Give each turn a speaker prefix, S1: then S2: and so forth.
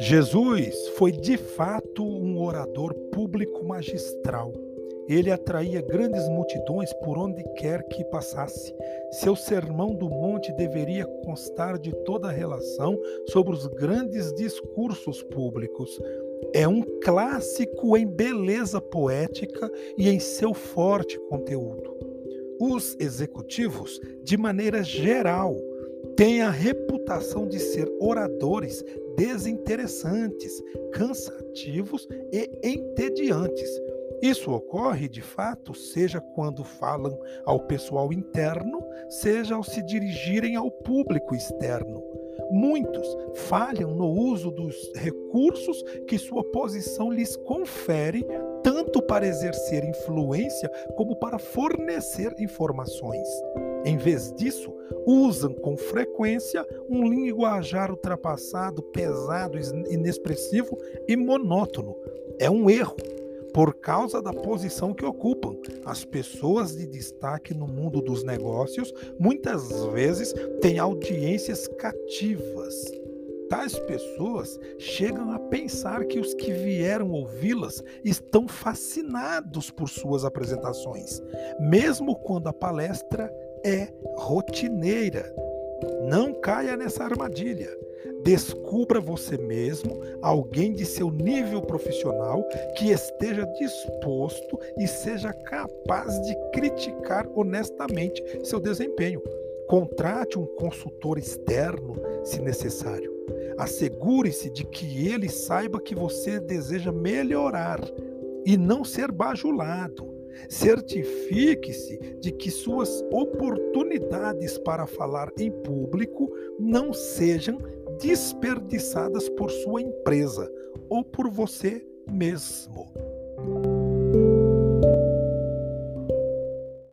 S1: Jesus foi de fato um orador público magistral. Ele atraía grandes multidões por onde quer que passasse. Seu sermão do monte deveria constar de toda a relação sobre os grandes discursos públicos. É um clássico em beleza poética e em seu forte conteúdo. Os executivos, de maneira geral, têm a reputação de ser oradores desinteressantes, cansativos e entediantes. Isso ocorre, de fato, seja quando falam ao pessoal interno, seja ao se dirigirem ao público externo. Muitos falham no uso dos recursos que sua posição lhes confere, tanto para exercer influência como para fornecer informações. Em vez disso, usam com frequência um linguajar ultrapassado, pesado, inexpressivo e monótono. É um erro, por causa da posição que ocupam. As pessoas de destaque no mundo dos negócios muitas vezes têm audiências cativas. Tais pessoas chegam a pensar que os que vieram ouvi-las estão fascinados por suas apresentações, mesmo quando a palestra é rotineira. Não caia nessa armadilha. Descubra você mesmo alguém de seu nível profissional que esteja disposto e seja capaz de criticar honestamente seu desempenho. Contrate um consultor externo, se necessário. Assegure-se de que ele saiba que você deseja melhorar e não ser bajulado. Certifique-se de que suas oportunidades para falar em público não sejam desperdiçadas por sua empresa ou por você mesmo.